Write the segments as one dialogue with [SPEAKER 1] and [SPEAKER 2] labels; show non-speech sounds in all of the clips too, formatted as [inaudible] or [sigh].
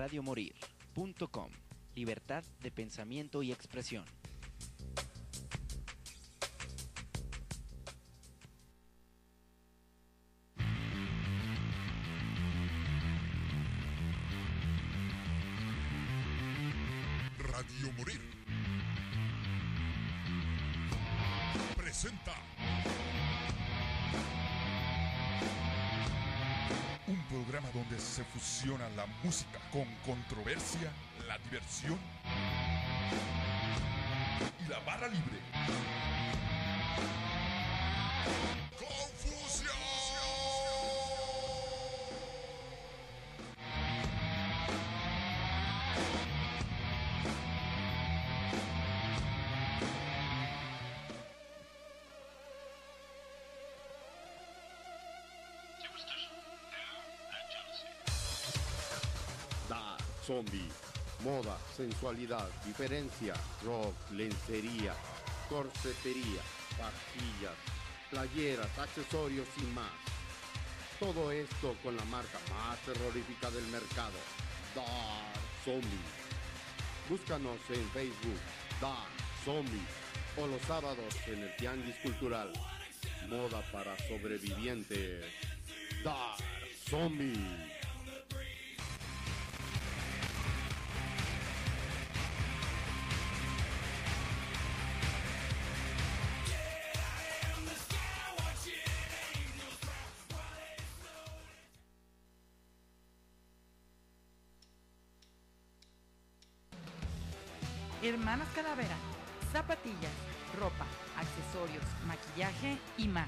[SPEAKER 1] radiomorir.com. Libertad de pensamiento y expresión.
[SPEAKER 2] Radio Morir. Presenta. Un programa donde se fusiona la música con controversia, la diversión y la barra libre.
[SPEAKER 3] Zombie, moda, sensualidad, diferencia, rock, lencería, corsetería, pastillas, playeras, accesorios y más. Todo esto con la marca más terrorífica del mercado, Dark Zombie. Búscanos en Facebook, Dark Zombie, o los sábados en el Tianguis Cultural. Moda para sobrevivientes, Dark Zombie.
[SPEAKER 4] Hermanas Calavera, zapatillas, ropa, accesorios, maquillaje y más.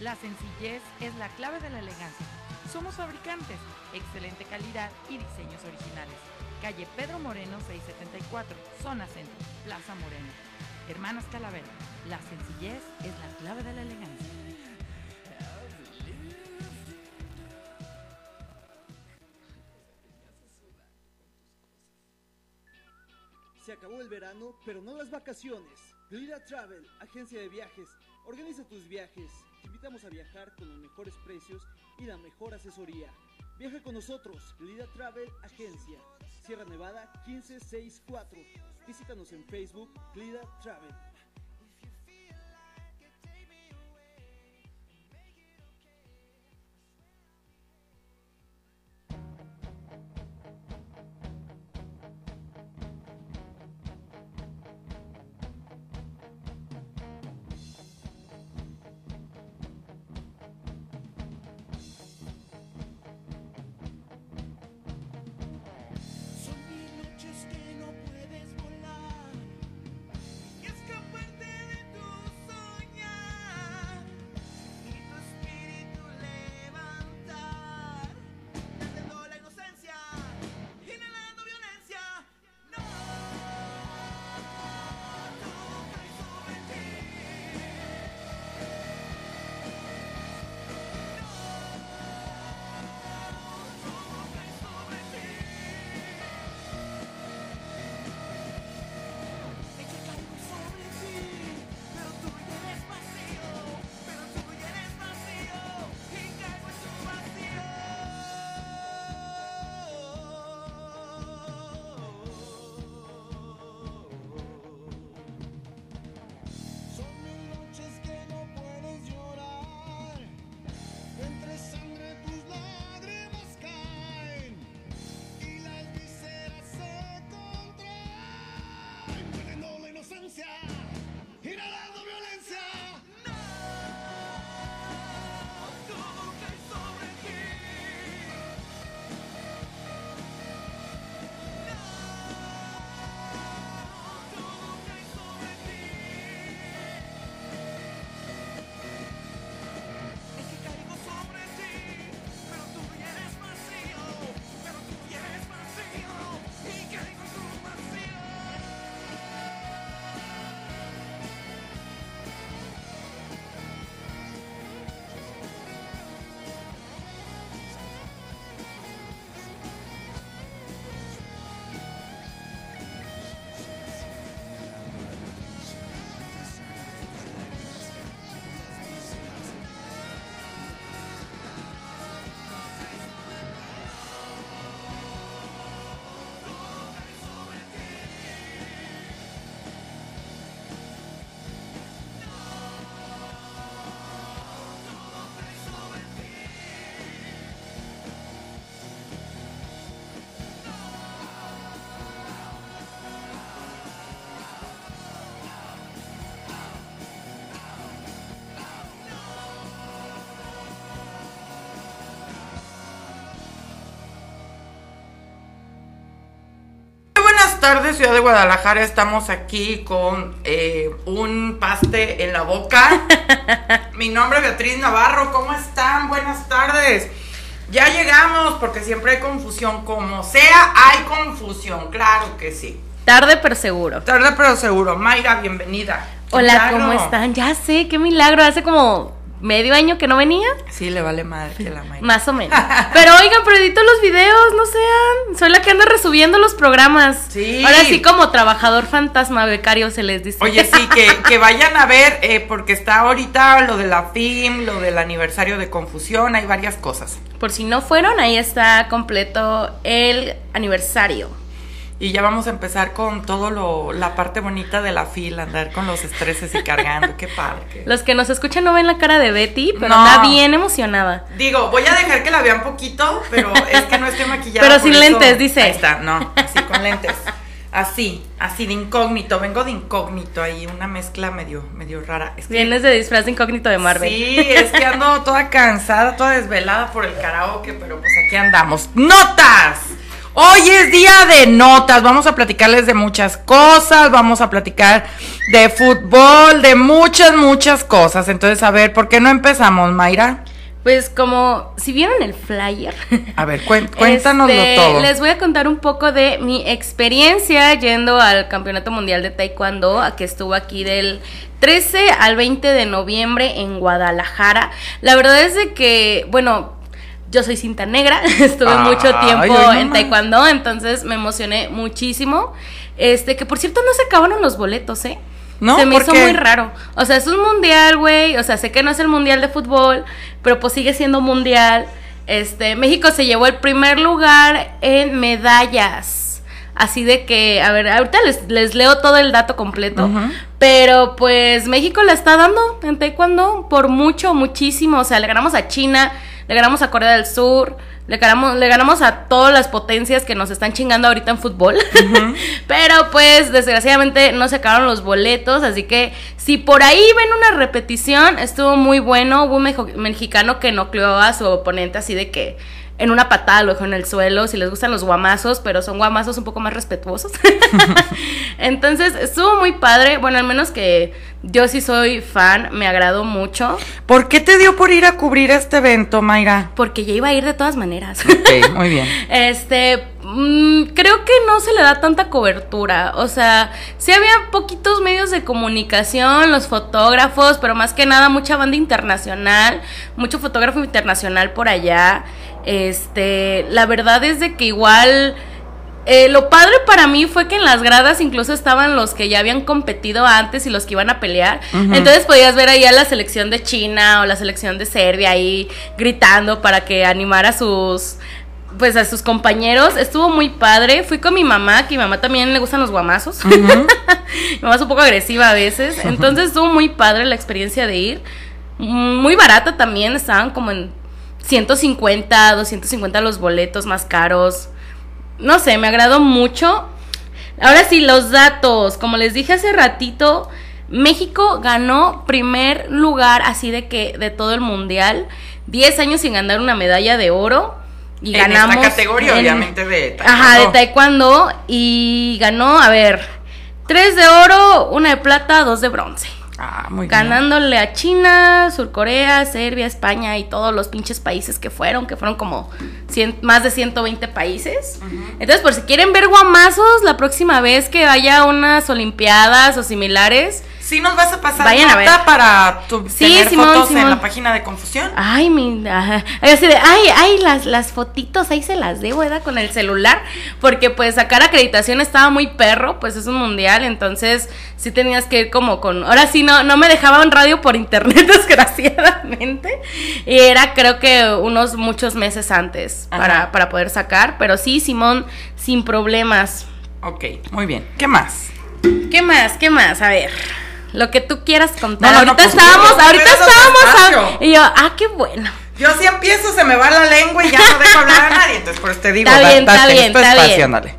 [SPEAKER 4] La sencillez es la clave de la elegancia. Somos fabricantes, excelente calidad y diseños originales. Calle Pedro Moreno 674, zona centro, Plaza Moreno. Hermanas Calavera, la sencillez es la clave de la elegancia.
[SPEAKER 5] Pero no las vacaciones. Glida Travel, agencia de viajes. Organiza tus viajes. Te invitamos a viajar con los mejores precios y la mejor asesoría. Viaja con nosotros, Glida Travel Agencia. Sierra Nevada 1564. Visítanos en Facebook, Glida Travel.
[SPEAKER 4] Buenas tardes, Ciudad de Guadalajara. Estamos aquí con eh, un paste en la boca. [laughs] Mi nombre es Beatriz Navarro. ¿Cómo están? Buenas tardes. Ya llegamos porque siempre hay confusión. Como sea, hay confusión. Claro que sí.
[SPEAKER 6] Tarde pero seguro.
[SPEAKER 4] Tarde pero seguro. Mayra, bienvenida.
[SPEAKER 6] Hola, ¿cómo están? Ya sé, qué milagro. Hace como medio año que no venía.
[SPEAKER 4] Sí, le vale madre que la Mayra.
[SPEAKER 6] Más o menos. [laughs] Pero oigan, pero edito los videos, no sean. Soy la que anda resubiendo los programas.
[SPEAKER 4] Sí.
[SPEAKER 6] Ahora sí, como trabajador fantasma becario se les dice.
[SPEAKER 4] Oye, sí, que, [laughs] que vayan a ver, eh, porque está ahorita lo de la FIM, lo del aniversario de Confusión, hay varias cosas.
[SPEAKER 6] Por si no fueron, ahí está completo el aniversario.
[SPEAKER 4] Y ya vamos a empezar con todo lo, la parte bonita de la fila, andar con los estreses y cargando, qué padre.
[SPEAKER 6] Los que nos escuchan no ven la cara de Betty, pero
[SPEAKER 4] No.
[SPEAKER 6] está bien emocionada.
[SPEAKER 4] Digo, voy a dejar que la vean poquito, pero es que no estoy maquillada.
[SPEAKER 6] Pero sin
[SPEAKER 4] eso-
[SPEAKER 6] lentes, dice.
[SPEAKER 4] Ahí está, no, así con lentes. Así, así de incógnito, vengo de incógnito ahí, una mezcla medio, medio rara. Es que-
[SPEAKER 6] Vienes de disfraz de incógnito de Marvel.
[SPEAKER 4] Sí, es que ando toda cansada, toda desvelada por el karaoke, pero pues aquí andamos. ¡Notas! Hoy es día de notas, vamos a platicarles de muchas cosas, vamos a platicar de fútbol, de muchas, muchas cosas. Entonces, a ver, ¿por qué no empezamos, Mayra?
[SPEAKER 6] Pues como, si vieron el flyer,
[SPEAKER 4] A ver, [laughs] cuéntanoslo
[SPEAKER 6] Este,
[SPEAKER 4] todo.
[SPEAKER 6] Les voy a contar un poco de mi experiencia yendo al Campeonato Mundial de Taekwondo, a que estuvo aquí del 13 al 20 de noviembre en Guadalajara. La verdad es de que, bueno, yo soy cinta negra, [laughs] estuve mucho tiempo en. Taekwondo, entonces me emocioné muchísimo. Este, que por cierto no se acabaron los boletos, ¿eh?
[SPEAKER 4] ¿No?
[SPEAKER 6] Se me
[SPEAKER 4] ¿Por
[SPEAKER 6] hizo
[SPEAKER 4] qué?
[SPEAKER 6] muy raro. O sea, es un mundial, güey. O sea, sé que no es el mundial de fútbol, pero pues sigue siendo mundial. Este, México se llevó el primer lugar en medallas. Así de que, a ver, ahorita les, les leo todo el dato completo. Pero pues México la está dando en taekwondo por mucho, muchísimo. O sea, le ganamos a China, le ganamos a Corea del Sur, le ganamos, le ganamos a todas las potencias que nos están chingando ahorita en fútbol. [laughs] Pero pues desgraciadamente no se acabaron los boletos, así que si por ahí ven una repetición, estuvo muy bueno. Hubo un mexicano que nocleó a su oponente así de que en una patada lo dejó en el suelo, si les gustan los guamazos, pero son guamazos un poco más respetuosos. [laughs] Entonces, estuvo muy padre, bueno, al menos que yo sí soy fan, me agradó mucho,
[SPEAKER 4] ¿Por qué te dio por ir a cubrir este evento, Mayra?
[SPEAKER 6] porque ya iba a ir de todas maneras.
[SPEAKER 4] Ok, muy [laughs] bien.
[SPEAKER 6] Este, mm, creo que no se le da tanta cobertura. O sea, sí había poquitos medios de comunicación, los fotógrafos, pero más que nada mucha banda internacional, mucho fotógrafo internacional por allá. Este, la verdad es de que igual. eh, lo padre para mí fue que en las gradas incluso estaban los que ya habían competido antes y los que iban a pelear. Entonces podías ver ahí a la selección de China o la selección de Serbia ahí gritando para que animara a sus pues a sus compañeros. Estuvo muy padre. Fui con mi mamá, que mi mamá también le gustan los guamazos. [laughs] mi mamá es un poco agresiva a veces. Entonces estuvo muy padre la experiencia de ir. Muy barata también, estaban como en 150, 250 los boletos más caros. No sé, me agradó mucho. Ahora sí, los datos. Como les dije hace ratito, México ganó primer lugar así de que de todo el mundial. 10 años sin ganar una medalla de oro. Y
[SPEAKER 4] En esta
[SPEAKER 6] ganamos.
[SPEAKER 4] categoría,
[SPEAKER 6] en-
[SPEAKER 4] obviamente, de
[SPEAKER 6] Ajá, de
[SPEAKER 4] taekwondo.
[SPEAKER 6] taekwondo. Y ganó, a ver, 3 de oro, una de plata, dos de bronce.
[SPEAKER 4] Ah, muy bien.
[SPEAKER 6] Ganándole a China, Surcorea, Serbia, España y todos los pinches países que fueron, que fueron como 100 más de 120 países. Entonces, por si quieren ver guamazos, la próxima vez que haya unas olimpiadas o similares,
[SPEAKER 4] Sí nos vas a pasar
[SPEAKER 6] Vayan a ver.
[SPEAKER 4] para tu,
[SPEAKER 6] Sí,
[SPEAKER 4] tener
[SPEAKER 6] Simón,
[SPEAKER 4] fotos en
[SPEAKER 6] Simón.
[SPEAKER 4] la página de Confusión.
[SPEAKER 6] Ay, mi. ajá. Ay, así de, ay, ay, las, las fotitos, ahí se las debo, ¿verdad? Con el celular. Porque, pues, sacar acreditación estaba muy perro, pues es un mundial. Entonces, sí tenías que ir como con. Ahora sí, no, no me dejaban radio por internet, [laughs] desgraciadamente. Y era, creo que, unos muchos meses antes
[SPEAKER 4] Ajá.
[SPEAKER 6] para, para poder sacar. Pero sí, Simón, sin problemas.
[SPEAKER 4] Ok, muy bien. ¿Qué más?
[SPEAKER 6] ¿Qué más? ¿Qué más? A ver. Lo que tú quieras contar.
[SPEAKER 4] No, no, no,
[SPEAKER 6] ahorita
[SPEAKER 4] pues,
[SPEAKER 6] estábamos, ahorita estábamos.
[SPEAKER 4] despacio.
[SPEAKER 6] a- y yo, ah, qué bueno.
[SPEAKER 4] Yo si empiezo se me va la lengua y ya no dejo hablar a nadie. Entonces, por eso te digo,
[SPEAKER 6] Está
[SPEAKER 4] da-
[SPEAKER 6] bien, está bien,
[SPEAKER 4] este
[SPEAKER 6] está
[SPEAKER 4] espacio,
[SPEAKER 6] bien.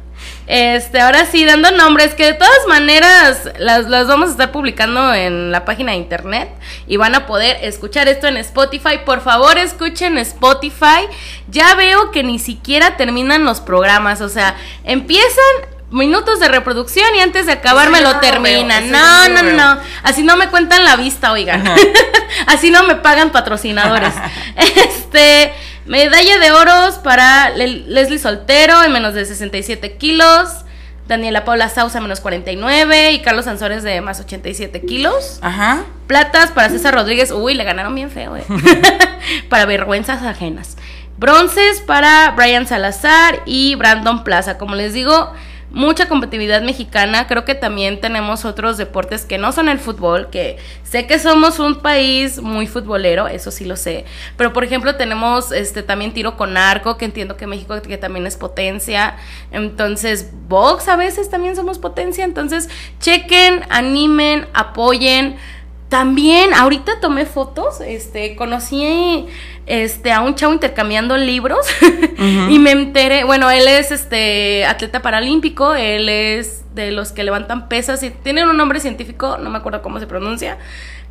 [SPEAKER 6] Este, ahora sí, dando nombres que de todas maneras las, las vamos a estar publicando en la página de internet y van a poder escuchar esto en Spotify. Por favor, escuchen Spotify. Ya veo que ni siquiera terminan los programas, o sea, empiezan minutos de reproducción y antes de acabar me lo
[SPEAKER 4] no lo
[SPEAKER 6] terminan. no, no,
[SPEAKER 4] no
[SPEAKER 6] no. Así no me cuentan la vista, oigan. [laughs] Así no me pagan patrocinadores. [laughs] este, medalla de oros para Le- Leslie Soltero en menos de 67 kilos. Daniela Paula Sausa menos 49 y Carlos Sansores de más 87 kilos.
[SPEAKER 4] Ajá.
[SPEAKER 6] Platas para César Rodríguez. Uy, le ganaron bien feo, eh. [laughs] para vergüenzas ajenas. Bronces para Brian Salazar y Brandon Plaza. Como les digo, mucha competitividad mexicana. Creo que también tenemos otros deportes que no son el fútbol, que sé que somos un país muy futbolero, eso sí lo sé. Pero por ejemplo, tenemos este también tiro con arco, que entiendo que México que también es potencia. Entonces, box a veces también somos potencia. Entonces, chequen, animen, apoyen. También, ahorita tomé fotos, este, conocí este a un chavo intercambiando libros. [laughs] Y me enteré, bueno, él es este atleta paralímpico, él es de los que levantan pesas y tienen un nombre científico, no me acuerdo cómo se pronuncia,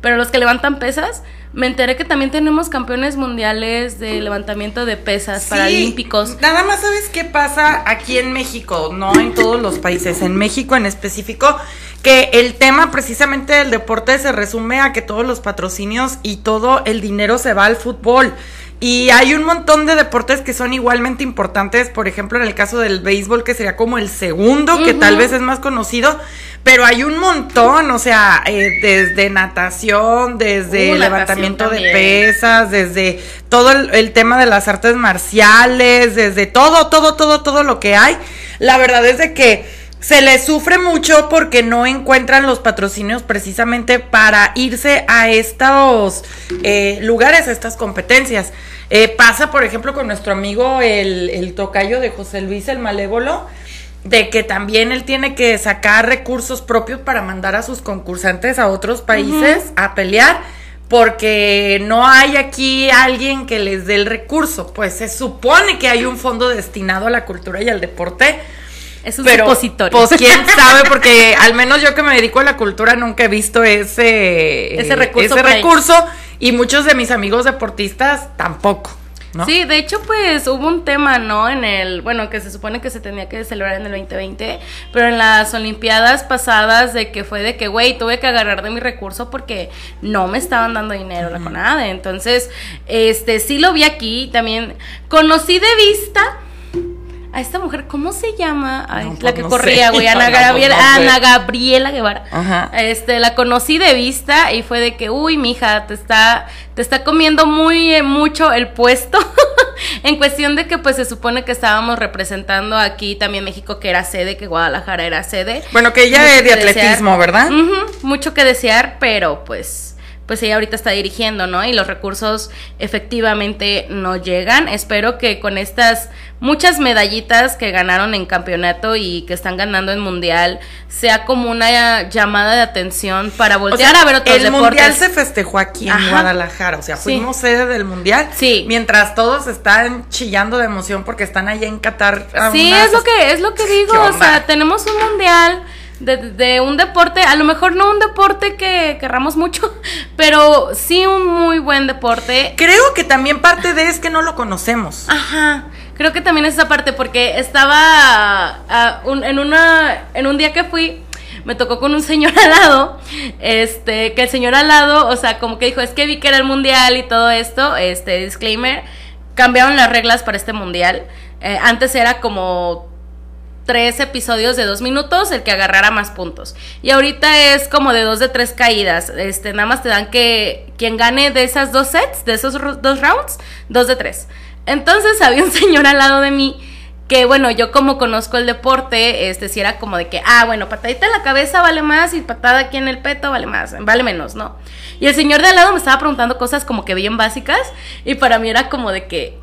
[SPEAKER 6] pero los que levantan pesas, me enteré que también tenemos campeones mundiales de levantamiento de pesas
[SPEAKER 4] Sí,
[SPEAKER 6] paralímpicos.
[SPEAKER 4] Nada más sabes qué pasa aquí en México, no en todos los países, en México en específico, que el tema precisamente del deporte se resume a que todos los patrocinios y todo el dinero se va al fútbol. Y hay un montón de deportes que son igualmente importantes, por ejemplo, en el caso del béisbol, que sería como el segundo, que tal vez es más conocido, pero hay un montón, o sea, eh, desde natación, desde
[SPEAKER 6] Uh, natación
[SPEAKER 4] levantamiento de pesas, desde todo el, el tema de las artes marciales, desde todo, todo, todo, todo lo que hay. La verdad es de que se les sufre mucho porque no encuentran los patrocinios precisamente para irse a estos eh, lugares, a estas competencias. Eh, pasa, por ejemplo, con nuestro amigo el, el tocayo de José Luis el Malévolo, de que también él tiene que sacar recursos propios para mandar a sus concursantes a otros países a pelear porque no hay aquí alguien que les dé el recurso, pues se supone que hay un fondo destinado a la cultura y al deporte.
[SPEAKER 6] Es un
[SPEAKER 4] Pero,
[SPEAKER 6] supositorio.
[SPEAKER 4] pues quién [laughs] sabe, porque al menos yo que me dedico a la cultura nunca he visto ese,
[SPEAKER 6] Ese recurso
[SPEAKER 4] ese y muchos de mis amigos deportistas tampoco. ¿no?
[SPEAKER 6] Sí, de hecho, pues hubo un tema, ¿no? En el, bueno, que se supone que se tenía que celebrar en el 2020, pero en las Olimpiadas pasadas de que fue de que, güey, tuve que agarrar de mi recurso porque no me estaban dando dinero la conada. Entonces, este, sí lo vi aquí, también conocí de vista a esta mujer, ¿cómo se llama? Ay,
[SPEAKER 4] No,
[SPEAKER 6] la
[SPEAKER 4] pues
[SPEAKER 6] que
[SPEAKER 4] no
[SPEAKER 6] corría, güey, Ana, [laughs] Gabriela,
[SPEAKER 4] no.
[SPEAKER 6] Ana Gabriela Guevara.
[SPEAKER 4] Ajá.
[SPEAKER 6] Este, la conocí de vista y fue de que, uy, mija, te está, te está comiendo muy eh, mucho el puesto. [laughs] en cuestión de que, pues, se supone que estábamos representando aquí también México, que era sede, que Guadalajara era sede.
[SPEAKER 4] Bueno, que ella
[SPEAKER 6] Mucho
[SPEAKER 4] es de
[SPEAKER 6] que desear.
[SPEAKER 4] atletismo, ¿verdad?
[SPEAKER 6] Ujú, mucho que desear, pero pues pues ella ahorita está dirigiendo, ¿no? Y los recursos efectivamente no llegan. Espero que con estas muchas medallitas que ganaron en campeonato y que están ganando en mundial sea como una llamada de atención para
[SPEAKER 4] O
[SPEAKER 6] voltear
[SPEAKER 4] sea,
[SPEAKER 6] a ver otros
[SPEAKER 4] el
[SPEAKER 6] deportes.
[SPEAKER 4] mundial se festejó aquí en
[SPEAKER 6] Ajá.
[SPEAKER 4] Guadalajara, o sea,
[SPEAKER 6] Sí.
[SPEAKER 4] fuimos sede del mundial.
[SPEAKER 6] Sí.
[SPEAKER 4] Mientras todos están chillando de emoción porque están allá en Qatar.
[SPEAKER 6] Sí, es lo que es lo que digo,
[SPEAKER 4] ¿Qué
[SPEAKER 6] o sea, tenemos un mundial de, de un deporte, a lo mejor no un deporte que querramos mucho, [laughs] pero sí un muy buen deporte.
[SPEAKER 4] Creo que también parte de es que no lo conocemos.
[SPEAKER 6] Ajá, creo que también es esa parte porque estaba ah, un- en una en un día que fui me tocó con un señor [laughs] al lado, este, que el señor al lado, o sea, como que dijo, es que vi que era el mundial y todo esto, este, disclaimer, cambiaron las reglas para este mundial. Eh, antes era como tres episodios de dos minutos, el que agarrara más puntos. Y ahorita es como de dos de tres caídas. Este, nada más te dan que quien gane de esas dos sets, de esos dos rounds, dos de tres. Entonces [laughs] había un señor al lado de mí que bueno, yo como conozco el deporte, este si era como de que, ah, bueno, patadita en la cabeza vale más y patada aquí en el peto vale más, vale menos, ¿no? Y el señor de al lado me estaba preguntando cosas como que bien básicas y para mí era como de que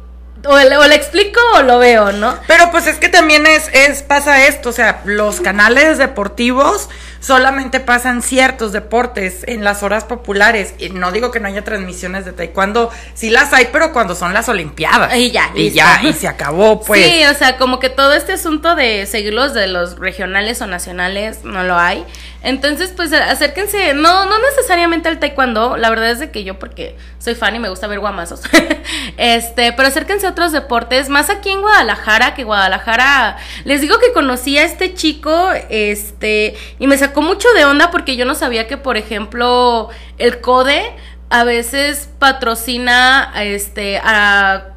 [SPEAKER 6] o le, explico o lo veo, ¿no?
[SPEAKER 4] Pero pues es que también es, es, pasa esto, o sea, los canales deportivos solamente pasan ciertos deportes en las horas populares. Y no digo que no haya transmisiones de taekwondo, sí las hay, pero cuando son las olimpiadas.
[SPEAKER 6] Y ya,
[SPEAKER 4] Y
[SPEAKER 6] listo.
[SPEAKER 4] ya, y se acabó, pues.
[SPEAKER 6] Sí, o sea, como que todo este asunto de seguirlos de los regionales o nacionales no lo hay. Entonces, pues acérquense, no, no necesariamente al taekwondo, la verdad es de que yo porque soy fan y me gusta ver guamazos. [laughs] este, pero acérquense a otros deportes, más aquí en Guadalajara, que Guadalajara, les digo que conocí a este chico, este, y me sacó mucho de onda porque yo no sabía que, por ejemplo, el CODE a veces patrocina este a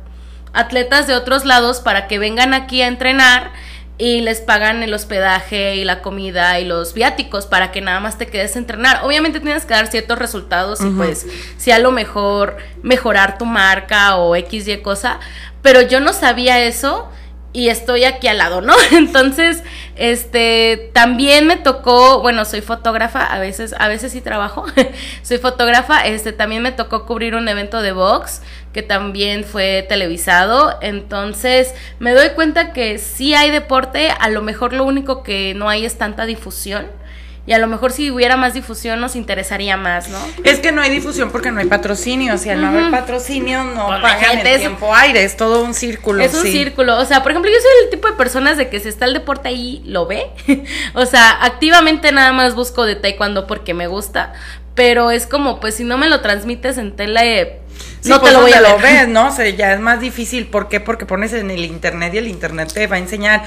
[SPEAKER 6] atletas de otros lados para que vengan aquí a entrenar y les pagan el hospedaje y la comida y los viáticos para que nada más te quedes a entrenar. Obviamente tienes que dar ciertos resultados y pues si a lo mejor mejorar tu marca o X y cosa, pero yo no sabía eso y estoy aquí al lado, ¿no? [laughs] Entonces, este, también me tocó, bueno, soy fotógrafa, a veces, a veces sí trabajo, [laughs] soy fotógrafa, este, también me tocó cubrir un evento de box que también fue televisado, entonces me doy cuenta que sí hay deporte, a lo mejor lo único que no hay es tanta difusión. Y a lo mejor si hubiera más difusión nos interesaría más, ¿no?
[SPEAKER 4] Es que no hay difusión porque no hay patrocinio, o sea, al no haber patrocinio no
[SPEAKER 6] Pues,
[SPEAKER 4] pagan el
[SPEAKER 6] es-
[SPEAKER 4] tiempo aire, es todo un círculo.
[SPEAKER 6] Es un
[SPEAKER 4] sí.
[SPEAKER 6] círculo. O sea, por ejemplo, yo soy el tipo de personas de que si está el deporte ahí, lo ve. [laughs] o sea, activamente nada más busco de taekwondo porque me gusta. Pero es como, pues si no me lo transmites en tele,
[SPEAKER 4] Sí,
[SPEAKER 6] no
[SPEAKER 4] pues,
[SPEAKER 6] te lo voy a
[SPEAKER 4] ¿dónde
[SPEAKER 6] ver.
[SPEAKER 4] lo ves, ¿no? [laughs] O sea, ya es más difícil. ¿Por qué? Porque pones en el internet y el internet te va a enseñar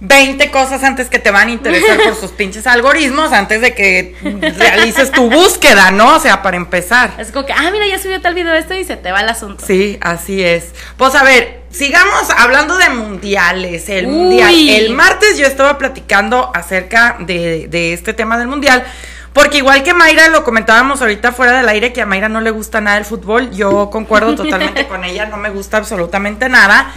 [SPEAKER 4] 20 cosas antes que te van a interesar por sus pinches algoritmos antes de que realices tu búsqueda, ¿no? O sea, para empezar.
[SPEAKER 6] Es como que, ah, mira, ya subió tal video este y se te va el asunto.
[SPEAKER 4] Sí, así es. Pues a ver, sigamos hablando de mundiales. El
[SPEAKER 6] Uy.
[SPEAKER 4] mundial. El martes yo estaba platicando acerca de, de este tema del mundial. Porque igual que Mayra, lo comentábamos ahorita fuera del aire, que a Mayra no le gusta nada el fútbol. Yo concuerdo totalmente [laughs] con ella, no me gusta absolutamente nada.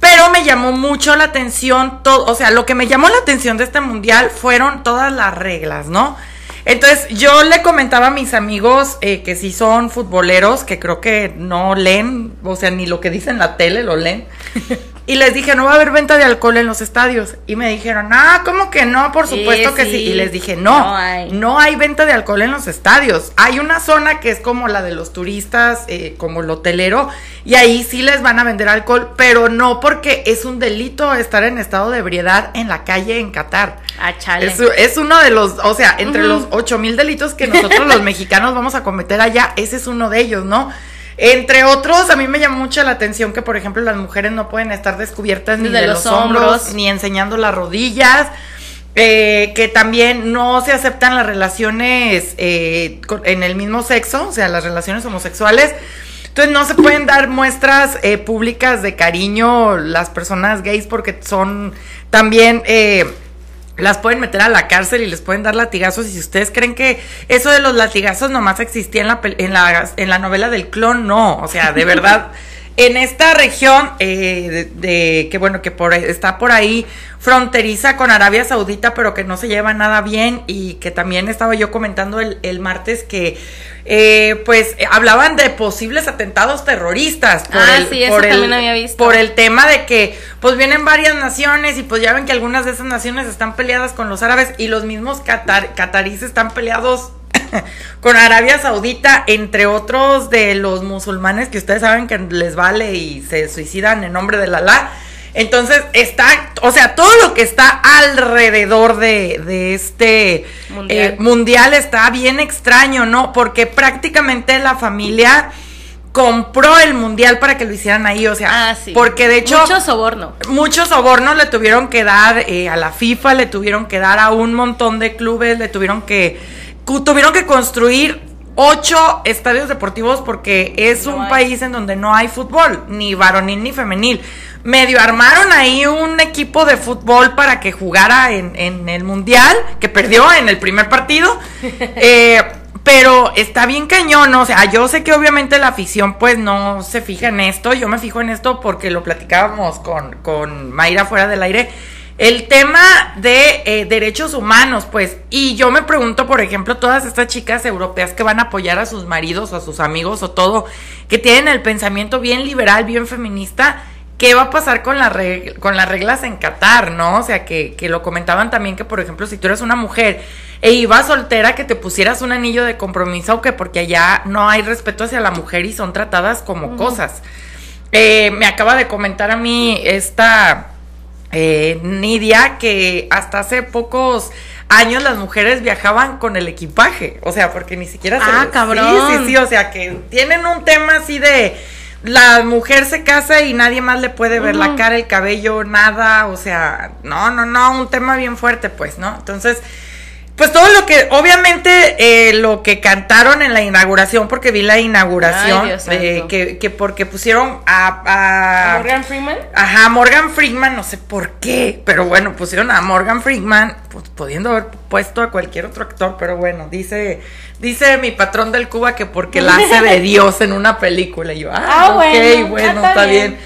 [SPEAKER 4] Pero me llamó mucho la atención todo, o sea, lo que me llamó la atención de este mundial fueron todas las reglas, ¿no? Entonces, yo le comentaba a mis amigos eh, que sí son futboleros, que creo que no leen, o sea, ni lo que dicen en la tele lo leen. Y les dije, no va a haber venta de alcohol en los estadios. Y me dijeron, ah, ¿cómo que no? Por
[SPEAKER 6] Sí,
[SPEAKER 4] supuesto que sí.
[SPEAKER 6] sí.
[SPEAKER 4] Y les dije, no,
[SPEAKER 6] No hay.
[SPEAKER 4] no hay venta de alcohol en los estadios. Hay una zona que es como la de los turistas, eh, como el hotelero, y ahí sí les van a vender alcohol, pero no porque es un delito estar en estado de ebriedad en la calle en Qatar.
[SPEAKER 6] Ah, chale.
[SPEAKER 4] Es, es uno de los, o sea, entre los ocho mil delitos que nosotros los [laughs] mexicanos vamos a cometer allá, ese es uno de ellos, ¿no? Entre otros, a mí me llamó mucho la atención que, por ejemplo, las mujeres no pueden estar descubiertas ni de
[SPEAKER 6] los
[SPEAKER 4] los hombros,
[SPEAKER 6] hombros.
[SPEAKER 4] ni enseñando las rodillas. eh, que también no se aceptan las relaciones eh, en el mismo sexo, o sea, las relaciones homosexuales. Entonces no se pueden dar muestras eh, públicas de cariño las personas gays porque son también eh, las pueden meter a la cárcel y les pueden dar latigazos. Y si ustedes creen que eso de los latigazos nomás existía en la, en la, en la novela del clon, no. O sea, de verdad, [laughs] en esta región, eh, de, de- que bueno, que por, está por ahí fronteriza con Arabia Saudita, pero que no se lleva nada bien. Y que también estaba yo comentando el, el martes que, eh, pues, eh, hablaban de posibles atentados terroristas. Por
[SPEAKER 6] Ah,
[SPEAKER 4] el,
[SPEAKER 6] sí, eso
[SPEAKER 4] por el-
[SPEAKER 6] también había visto.
[SPEAKER 4] Por el tema de que pues vienen varias naciones y pues ya ven que algunas de esas naciones están peleadas con los árabes y los mismos catar catarís están peleados [laughs] con Arabia Saudita, entre otros de los musulmanes que ustedes saben que les vale y se suicidan en nombre del Alá. Entonces está, o sea, todo lo que está alrededor de, de este
[SPEAKER 6] Mundial.
[SPEAKER 4] eh, mundial está bien extraño, ¿no? Porque prácticamente la familia compró el mundial para que lo hicieran ahí, o sea,
[SPEAKER 6] Ah, sí.
[SPEAKER 4] porque de hecho
[SPEAKER 6] Mucho soborno.
[SPEAKER 4] muchos sobornos le tuvieron que dar eh, a la FIFA, le tuvieron que dar a un montón de clubes, le tuvieron que tuvieron que construir ocho estadios deportivos porque es
[SPEAKER 6] No
[SPEAKER 4] un
[SPEAKER 6] hay.
[SPEAKER 4] país en donde no hay fútbol, ni varonil ni femenil. Medio armaron ahí un equipo de fútbol para que jugara en, en el mundial, que perdió en el primer partido. [laughs] Eh, pero está bien cañón, ¿no? o sea, yo sé que obviamente la afición pues no se fija en esto, yo me fijo en esto porque lo platicábamos con, con Mayra fuera del aire, el tema de eh, derechos humanos, pues, y yo me pregunto, por ejemplo, todas estas chicas europeas que van a apoyar a sus maridos o a sus amigos o todo, que tienen el pensamiento bien liberal, bien feminista, ¿qué va a pasar con, la con las reglas en Qatar, no? O sea, que, que lo comentaban también que, por ejemplo, si tú eres una mujer e ibas soltera, que te pusieras un anillo de compromiso, o que porque allá no hay respeto hacia la mujer y son tratadas como cosas. Eh, me acaba de comentar a mí esta eh, Nidia que hasta hace pocos años las mujeres viajaban con el equipaje, o sea, porque ni siquiera
[SPEAKER 6] ah,
[SPEAKER 4] se...
[SPEAKER 6] cabrón.
[SPEAKER 4] Sí, sí, sí, o sea, que tienen un tema así de la mujer se casa y nadie más le puede ver la cara, el cabello, nada, o sea, no, no, no, un tema bien fuerte, pues, ¿no? Entonces, pues todo lo que, obviamente, eh, lo que cantaron en la inauguración, porque vi la inauguración, eh, que, que, porque pusieron a,
[SPEAKER 6] a, Morgan Freeman.
[SPEAKER 4] Ajá, Morgan Freeman, no sé por qué, pero bueno, pusieron a Morgan Freeman, pues pudiendo haber puesto a cualquier otro actor, pero bueno, dice, dice mi patrón del Cuba que porque la hace de [laughs] Dios en una película. Y yo, ah, ah ok, bueno, está, bien.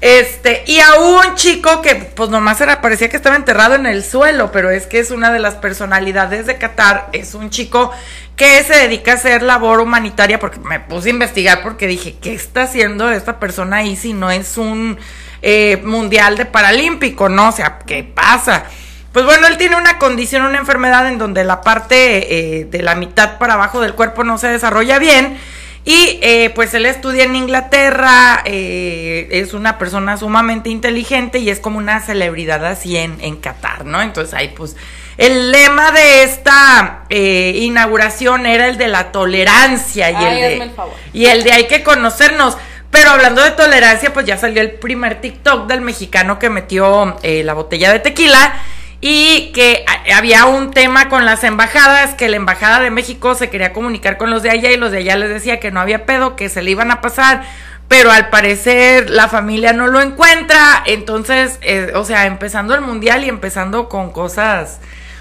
[SPEAKER 4] Este, y a un chico que pues nomás era, parecía que estaba enterrado en el suelo, pero es que es una de las personalidades de Qatar, es un chico que se dedica a hacer labor humanitaria, porque me puse a investigar porque dije, ¿qué está haciendo esta persona ahí si no es un eh, mundial de paralímpico, no? O sea, ¿qué pasa? Pues bueno, él tiene una condición, una enfermedad en donde la parte eh, de la mitad para abajo del cuerpo no se desarrolla bien y eh, pues él estudia en Inglaterra, eh, es una persona sumamente inteligente y es como una celebridad así en, en Qatar, ¿no? Entonces ahí pues el lema de esta eh, inauguración era el de la tolerancia y, el de, y el de hay que conocernos. Pero hablando de tolerancia, pues ya salió el primer TikTok del mexicano que metió la botella de tequila y que había un tema con las embajadas, que la embajada de México se quería comunicar con los de allá y los de allá les decía que no había pedo, que se le iban a pasar, pero al parecer la familia no lo encuentra, entonces, eh, o sea, empezando el mundial y empezando con cosas,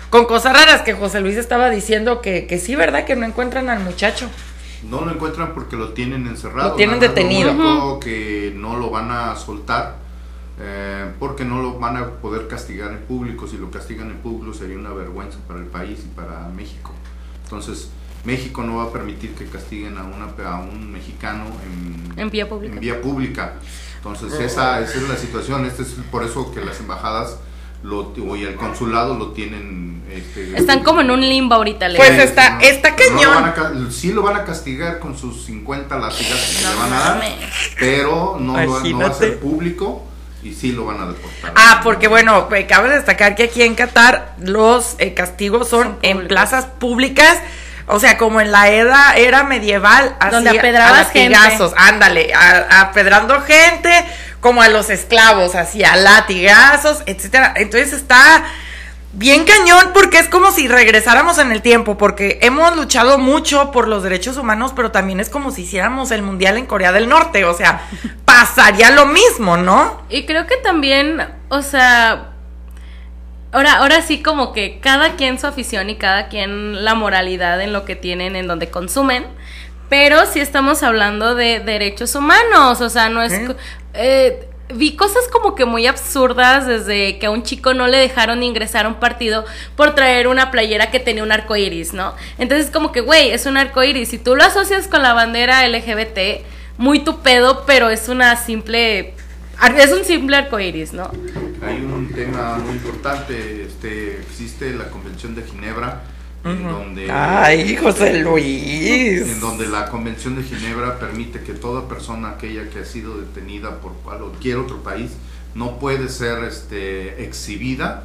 [SPEAKER 4] con cosas raras que José Luis estaba diciendo que, que sí, ¿verdad? Que no encuentran al muchacho.
[SPEAKER 7] No lo encuentran porque lo tienen encerrado.
[SPEAKER 4] Lo tienen detenido.
[SPEAKER 7] que no lo van a soltar eh, porque no lo van a poder castigar en público. Si lo castigan en público sería una vergüenza para el país y para México. Entonces, México no va a permitir que castiguen a, una, a un mexicano en,
[SPEAKER 6] vía pública.
[SPEAKER 7] En vía pública. Entonces, esa, esa, es la situación. Este es por eso que las embajadas lo, y el consulado lo tienen. Este,
[SPEAKER 6] Están como en un limbo ahorita.
[SPEAKER 4] Pues está, está cañón.
[SPEAKER 7] sí lo van a castigar con sus 50 latigazos que le van a dar, pero no, no va a ser público y sí lo van a deportar.
[SPEAKER 4] Ah, porque bueno, pues, cabe destacar que aquí en Qatar los eh, castigos son, en plazas públicas. O sea, como en la era, era medieval,
[SPEAKER 6] así, donde apedrabas gente.
[SPEAKER 4] ándale, apedrando gente, como a los esclavos, así a latigazos, etcétera. Entonces está bien cañón porque es como si regresáramos en el tiempo, porque hemos luchado mucho por los derechos humanos, pero también es como si hiciéramos el mundial en Corea del Norte, o sea, [laughs] pasaría lo mismo, ¿no?
[SPEAKER 6] Y creo que también, o sea, ahora, ahora sí como que cada quien su afición y cada quien la moralidad en lo que tienen, en donde consumen. Pero sí estamos hablando de derechos humanos, o sea, no es... Eh, vi cosas como que muy absurdas desde que a un chico no le dejaron ingresar a un partido por traer una playera que tenía un arco iris, ¿no? Entonces como que, güey, es un arco iris. Si tú lo asocias con la bandera LGBT, muy tu pedo, pero es una simple... Es un simple arco iris, ¿no?
[SPEAKER 7] Hay un tema muy importante, este, existe la Convención de Ginebra, en donde
[SPEAKER 4] ay José Luis.
[SPEAKER 7] en donde la Convención de Ginebra permite que toda persona aquella que ha sido detenida por cualquier otro país no puede ser este exhibida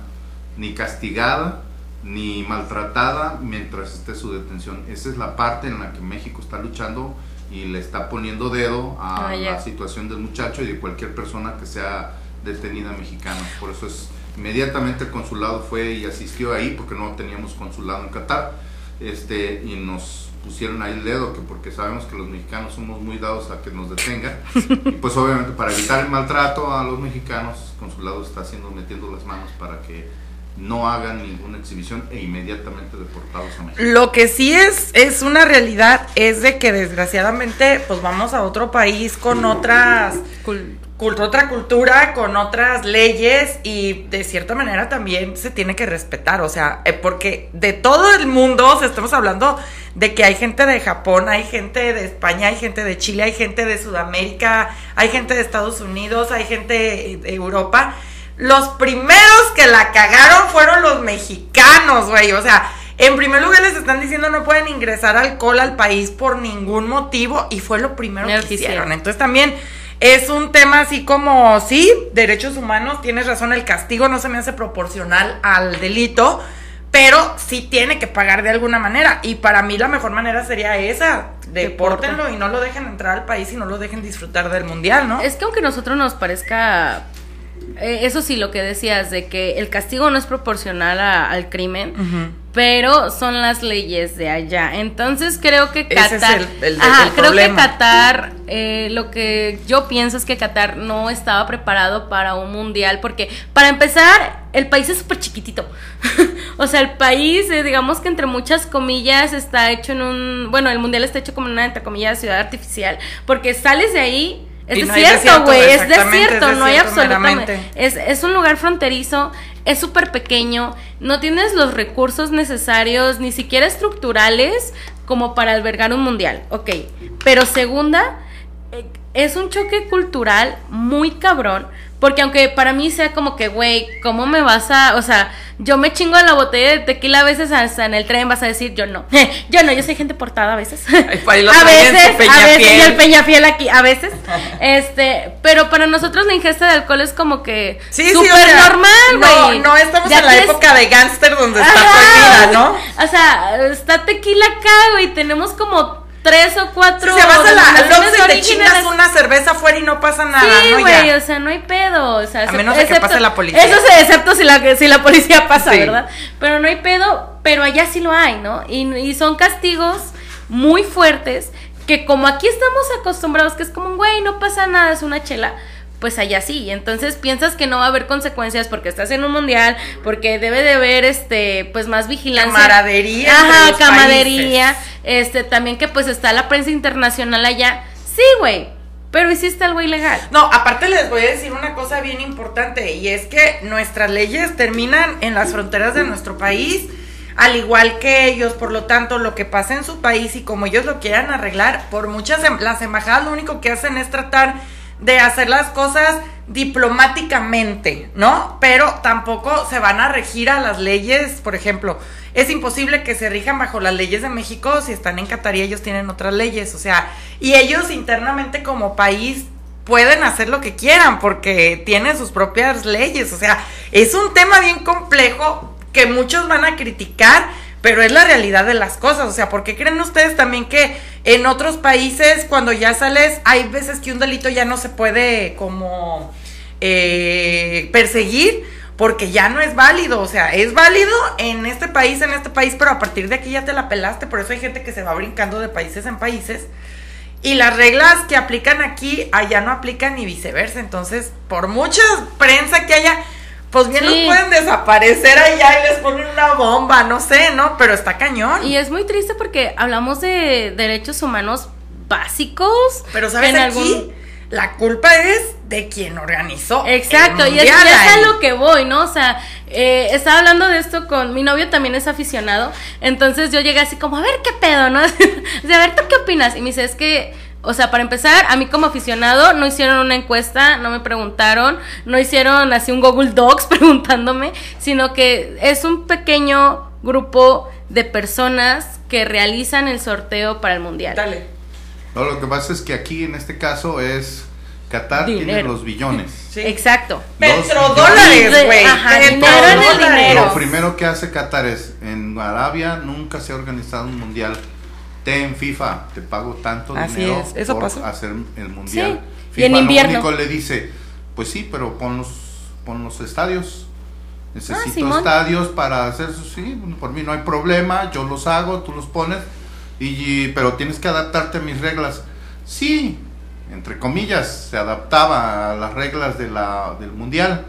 [SPEAKER 7] ni castigada ni maltratada mientras esté su detención. Esa es la parte en la que México está luchando y le está poniendo dedo a ah, la situación del muchacho y de cualquier persona que sea detenida mexicana. Por eso es Inmediatamente el consulado fue y asistió ahí porque no teníamos consulado en Qatar. Este, y nos pusieron ahí el dedo que porque sabemos que los mexicanos somos muy dados a que nos detengan. [laughs] Y pues obviamente para evitar el maltrato a los mexicanos el consulado está haciendo metiendo las manos para que no hagan ninguna exhibición e inmediatamente deportados a México.
[SPEAKER 4] Lo que sí es, es una realidad es de que desgraciadamente pues vamos a otro país con otras cul- otra cultura, con otras leyes y de cierta manera también se tiene que respetar, o sea, eh, porque de todo el mundo, o sea, estamos hablando de que hay gente de Japón, hay gente de España, hay gente de Chile, hay gente de Sudamérica, hay gente de Estados Unidos, hay gente de Europa. Los primeros que la cagaron fueron los mexicanos, güey, o sea, en primer lugar les están diciendo no pueden ingresar alcohol al país por ningún motivo y fue lo primero que
[SPEAKER 6] que
[SPEAKER 4] hicieron.
[SPEAKER 6] hicieron.
[SPEAKER 4] Entonces también es un tema así como, sí, derechos humanos, tienes razón, el castigo no se me hace proporcional al delito, pero sí tiene que pagar de alguna manera. Y para mí la mejor manera sería esa, depórtenlo y no lo dejen entrar al país y no lo dejen disfrutar del mundial, ¿no?
[SPEAKER 6] Es que aunque a nosotros nos parezca, eso sí, lo que decías, de que el castigo no es proporcional a- al crimen, pero son las leyes de allá. Entonces creo que
[SPEAKER 4] Ese es
[SPEAKER 6] Qatar,
[SPEAKER 4] el- el-
[SPEAKER 6] Ajá,
[SPEAKER 4] el
[SPEAKER 6] creo que. Qatar, eh, lo que yo pienso es que Qatar no estaba preparado para un mundial, porque para empezar, el país es súper chiquitito. [laughs] o sea, el país, eh, digamos que entre muchas comillas, está hecho en un, bueno, el mundial está hecho como en una, entre comillas, ciudad artificial, porque sales de ahí. Es
[SPEAKER 4] no
[SPEAKER 6] desierto, güey, es desierto,
[SPEAKER 4] es
[SPEAKER 6] no hay absolutamente. Es, es un lugar fronterizo, es súper pequeño, no tienes los recursos necesarios, ni siquiera estructurales, como para albergar un mundial. Ok, pero segunda, eh, es un choque cultural muy cabrón. Porque aunque para mí sea como que, güey, ¿cómo me vas a...? O sea, yo me chingo la botella de tequila a veces hasta en el tren vas a decir, yo no. [laughs] yo no, yo soy gente portada a veces.
[SPEAKER 4] lo [laughs]
[SPEAKER 6] a
[SPEAKER 4] en
[SPEAKER 6] veces, a veces, y el peñafiel aquí, a veces. [laughs] este, pero para nosotros la ingesta de alcohol es como que
[SPEAKER 4] Sí, sí,
[SPEAKER 6] súper
[SPEAKER 4] o sea,
[SPEAKER 6] normal,
[SPEAKER 4] no,
[SPEAKER 6] güey.
[SPEAKER 4] no estamos
[SPEAKER 6] Ya
[SPEAKER 4] en la época de gángster donde está prohibida, ¿no?
[SPEAKER 6] O sea, está tequila acá, güey. Tenemos como tres o cuatro.
[SPEAKER 4] sea, vas a la, Oxxo y te chingas una cerveza afuera y no pasa nada,
[SPEAKER 6] Sí,
[SPEAKER 4] ¿no?
[SPEAKER 6] güey, o sea, no hay pedo. O sea,
[SPEAKER 4] A
[SPEAKER 6] excepto-
[SPEAKER 4] menos de que pase la policía.
[SPEAKER 6] Eso sí, excepto si la, si la policía pasa,
[SPEAKER 4] Sí.
[SPEAKER 6] ¿verdad? Pero no hay pedo, pero allá sí lo hay, ¿no? Y, y son castigos muy fuertes que como aquí estamos acostumbrados, que es como, güey, no pasa nada, es una chela. Pues allá sí, entonces piensas que no va a haber consecuencias porque estás en un mundial, porque debe de haber este, pues más vigilancia.
[SPEAKER 4] Camaradería
[SPEAKER 6] Ajá, camaradería. Este, también que pues está la prensa internacional allá. Sí, güey, pero hiciste algo ilegal.
[SPEAKER 4] No, aparte les voy a decir una cosa bien importante y es que nuestras leyes terminan en las fronteras de nuestro país, al igual que ellos, por lo tanto, lo que pasa en su país y como ellos lo quieran arreglar, por muchas em- las embajadas lo único que hacen es tratar de hacer las cosas diplomáticamente, ¿no? Pero tampoco se van a regir a las leyes, por ejemplo, es imposible que se rijan bajo las leyes de México si están en Qatar y ellos tienen otras leyes, o sea, y ellos internamente como país pueden hacer lo que quieran porque tienen sus propias leyes, o sea, es un tema bien complejo que muchos van a criticar, pero es la realidad de las cosas, o sea, ¿por qué creen ustedes también que en otros países cuando ya sales hay veces que un delito ya no se puede como eh, perseguir? Porque ya no es válido, o sea, es válido en este país, en este país, pero a partir de aquí ya te la pelaste, por eso hay gente que se va brincando de países en países. Y las reglas que aplican aquí, allá no aplican y viceversa. Entonces, por mucha prensa que haya, pues bien
[SPEAKER 6] Sí.
[SPEAKER 4] los pueden desaparecer allá y les ponen una bomba, no sé, ¿no? Pero está cañón.
[SPEAKER 6] Y es muy triste porque hablamos de derechos humanos básicos.
[SPEAKER 4] Pero sabes,
[SPEAKER 6] en
[SPEAKER 4] aquí
[SPEAKER 6] algún-
[SPEAKER 4] la culpa es de quien organizó.
[SPEAKER 6] Exacto,
[SPEAKER 4] el
[SPEAKER 6] y es, y
[SPEAKER 4] mundial
[SPEAKER 6] es a lo que voy, ¿no? O sea, eh, estaba hablando de esto con mi novio, también es aficionado, entonces yo llegué así como, a ver, ¿qué pedo, no? [laughs] o sea, a ver, ¿tú qué opinas? Y me dice, es que, o sea, para empezar, a mí como aficionado no hicieron una encuesta, no me preguntaron, no hicieron así un Google Docs [laughs] preguntándome, sino que es un pequeño grupo de personas que realizan el sorteo para el mundial.
[SPEAKER 4] Dale.
[SPEAKER 7] No, lo que pasa es que aquí en este caso es Qatar tiene los billones.
[SPEAKER 4] Sí.
[SPEAKER 6] Exacto.
[SPEAKER 4] Petrodólares, güey.
[SPEAKER 6] Ajá, dinero en el
[SPEAKER 4] Petrodólares.
[SPEAKER 6] dinero.
[SPEAKER 7] Lo primero que hace Qatar es, en Arabia nunca se ha organizado un mundial. Ten FIFA, te pago tanto
[SPEAKER 4] Así
[SPEAKER 7] dinero
[SPEAKER 4] es, eso
[SPEAKER 7] por
[SPEAKER 4] pasó.
[SPEAKER 7] hacer el mundial.
[SPEAKER 6] Sí, y en
[SPEAKER 7] FIFA
[SPEAKER 6] invierno.
[SPEAKER 7] lo único le dice, pues sí, pero pon los, pon los estadios. Necesito
[SPEAKER 6] Ah,
[SPEAKER 7] estadios para hacer eso, sí, por mí no hay problema, yo los hago, tú los pones, y, pero tienes que adaptarte a mis reglas. Sí, entre comillas, se adaptaba a las reglas de la, del mundial,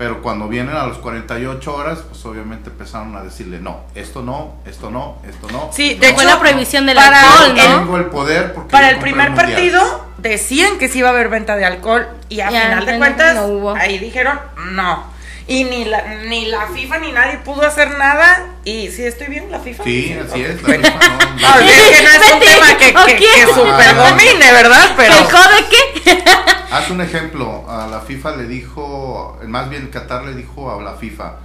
[SPEAKER 7] Pero cuando vienen a los 48 horas, pues obviamente empezaron a decirle, no, esto no, esto no, esto no.
[SPEAKER 4] Sí,
[SPEAKER 7] esto
[SPEAKER 4] de
[SPEAKER 7] no".
[SPEAKER 6] Fue
[SPEAKER 4] hecho,
[SPEAKER 6] la prohibición del
[SPEAKER 4] para
[SPEAKER 6] alcohol, ¿no?
[SPEAKER 7] Tengo el poder porque
[SPEAKER 4] Para el primer partido decían que sí iba a haber venta de alcohol y a
[SPEAKER 6] Ya,
[SPEAKER 4] final de
[SPEAKER 6] no,
[SPEAKER 4] cuentas
[SPEAKER 6] no hubo.
[SPEAKER 4] ahí dijeron no. Y ni la, ni la FIFA ni nadie pudo hacer nada. Y si estoy bien, la FIFA.
[SPEAKER 7] Sí, así es. la. FIFA no- [laughs]
[SPEAKER 4] No, es que no es un tema que,
[SPEAKER 6] ¿o
[SPEAKER 4] que, que super domine, ¿verdad? Pero
[SPEAKER 6] ¿El de qué? [laughs]
[SPEAKER 7] Haz un ejemplo, a la FIFA le dijo, más bien Qatar le dijo a la FIFA,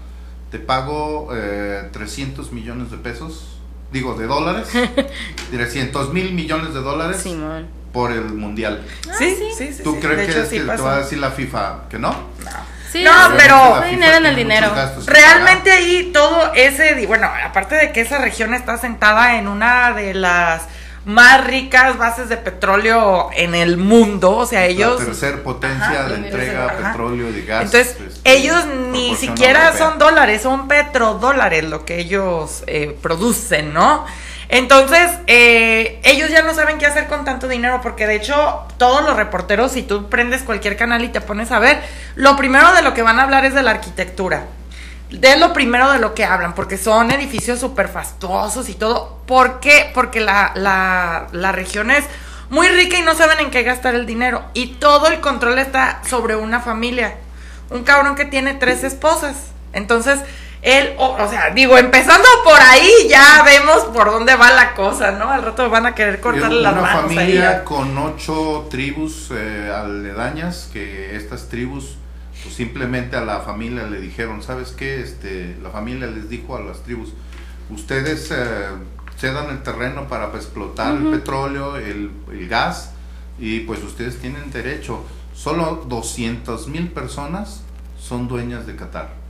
[SPEAKER 7] te pago eh, 300 millones de pesos, digo, de dólares, [laughs] 300 mil millones de dólares
[SPEAKER 6] Simón.
[SPEAKER 7] por el mundial.
[SPEAKER 4] sí, sí, sí. sí,
[SPEAKER 7] ¿Tú
[SPEAKER 4] sí,
[SPEAKER 7] crees que,
[SPEAKER 4] hecho,
[SPEAKER 7] es
[SPEAKER 4] sí
[SPEAKER 7] que te va a decir la FIFA que no?
[SPEAKER 6] Sí,
[SPEAKER 4] No,
[SPEAKER 6] sí,
[SPEAKER 4] pero-
[SPEAKER 6] no dinero en el dinero.
[SPEAKER 4] Realmente ahí todo ese, bueno, aparte de que esa región está sentada en una de las más ricas bases de petróleo en el mundo, o sea, ellos...
[SPEAKER 7] La tercer potencia
[SPEAKER 4] Ajá,
[SPEAKER 7] de entrega
[SPEAKER 4] ajá.
[SPEAKER 7] petróleo y gas.
[SPEAKER 4] Entonces,
[SPEAKER 7] este,
[SPEAKER 4] ellos ni siquiera
[SPEAKER 7] europea.
[SPEAKER 4] son dólares, son petrodólares lo que ellos eh, producen, ¿no? Entonces, eh, ellos ya no saben qué hacer con tanto dinero, porque de hecho, todos los reporteros, si tú prendes cualquier canal y te pones a ver, lo primero de lo que van a hablar es de la arquitectura. De lo primero de lo que hablan, porque son edificios súper fastuosos y todo. ¿Por qué? Porque la, la, la región es muy rica y no saben en qué gastar el dinero. Y todo el control está sobre una familia. Un cabrón que tiene tres esposas. Entonces, él, o, o sea, digo, empezando por ahí, ya vemos por dónde va la cosa, ¿no? Al rato van a querer cortarle las
[SPEAKER 7] una
[SPEAKER 4] manos ahí
[SPEAKER 7] familia con ocho tribus eh, aledañas que estas tribus pues simplemente a la familia le dijeron sabes qué este la familia les dijo a las tribus ustedes eh, cedan el terreno para pues, explotar el petróleo el, el gas y pues ustedes tienen derecho. Solo 200 mil personas son dueñas de Qatar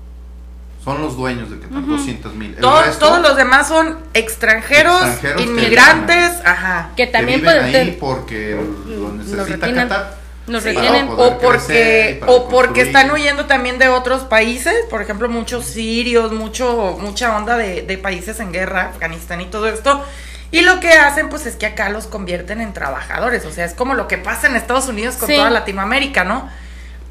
[SPEAKER 7] son los dueños de Qatar 200 mil
[SPEAKER 4] Todos, todos los demás son extranjeros,
[SPEAKER 7] Extranjeros que
[SPEAKER 4] inmigrantes, ajá.
[SPEAKER 6] Que también
[SPEAKER 7] viven
[SPEAKER 6] puede-
[SPEAKER 7] ahí porque lo necesita
[SPEAKER 6] retienen.
[SPEAKER 7] Qatar.
[SPEAKER 6] Los
[SPEAKER 4] Sí,
[SPEAKER 6] retienen.
[SPEAKER 4] o porque o porque
[SPEAKER 7] construir.
[SPEAKER 4] están huyendo también de otros países, por ejemplo, muchos sirios, mucho mucha onda de, de países en guerra, Afganistán y todo esto. Y lo que hacen pues es que acá los convierten en trabajadores, o sea, es como lo que pasa en Estados Unidos con
[SPEAKER 6] Sí.
[SPEAKER 4] toda Latinoamérica, ¿no?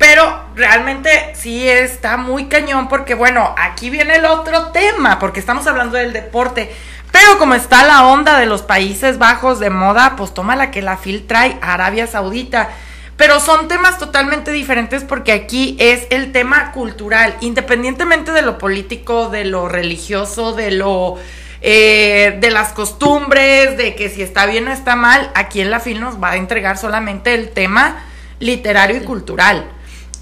[SPEAKER 4] Pero realmente sí está muy cañón porque bueno, aquí viene el otro tema, porque estamos hablando del deporte. Pero como está la onda de los Países Bajos de moda, pues toma la que la FIL trae a Arabia Saudita. Pero son temas totalmente diferentes porque aquí es el tema cultural, independientemente de lo político, de lo religioso, de lo eh, de las costumbres, de que si está bien o está mal, aquí en la FIL nos va a entregar solamente el tema literario y cultural.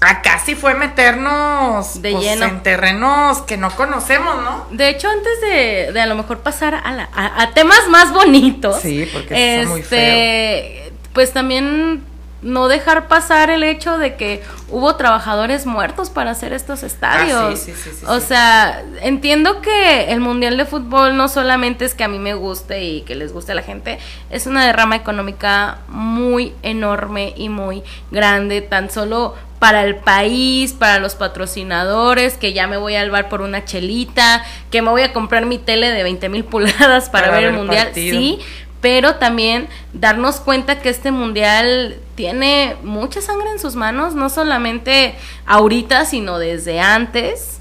[SPEAKER 4] Acá sí fue meternos
[SPEAKER 6] De
[SPEAKER 4] pues,
[SPEAKER 6] lleno.
[SPEAKER 4] en terrenos que no conocemos, ¿no?
[SPEAKER 6] De hecho, antes de, de a lo mejor pasar a, la- a- a temas más bonitos,
[SPEAKER 4] Sí, porque está muy
[SPEAKER 6] este, pues también no dejar pasar el hecho de que hubo trabajadores muertos para hacer estos estadios.
[SPEAKER 4] Ah, sí, sí, sí, sí,
[SPEAKER 6] o sea, entiendo que el Mundial de Fútbol no solamente es que a mí me guste y que les guste a la gente, es una derrama económica muy enorme y muy grande, tan solo para el país, para los patrocinadores, que ya me voy al bar por una chelita, que me voy a comprar mi tele de 20 mil pulgadas para,
[SPEAKER 4] Para
[SPEAKER 6] ver el mundial,
[SPEAKER 4] partido.
[SPEAKER 6] sí, pero también darnos cuenta que este mundial tiene mucha sangre en sus manos, no solamente ahorita, sino desde antes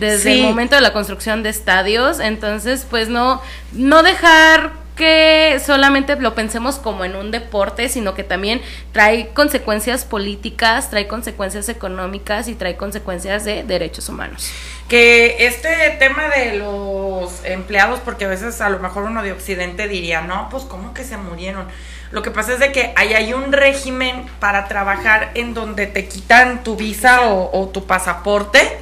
[SPEAKER 6] desde
[SPEAKER 4] Sí.
[SPEAKER 6] el momento de la construcción de estadios, entonces pues no no dejar que solamente lo pensemos como en un deporte, sino que también trae consecuencias políticas, trae consecuencias económicas y trae consecuencias de derechos humanos.
[SPEAKER 4] Que este tema de los empleados, porque a veces a lo mejor uno de Occidente diría, no, pues ¿cómo que se murieron? Lo que pasa es de que ahí hay un régimen para trabajar en donde te quitan tu visa o, o tu pasaporte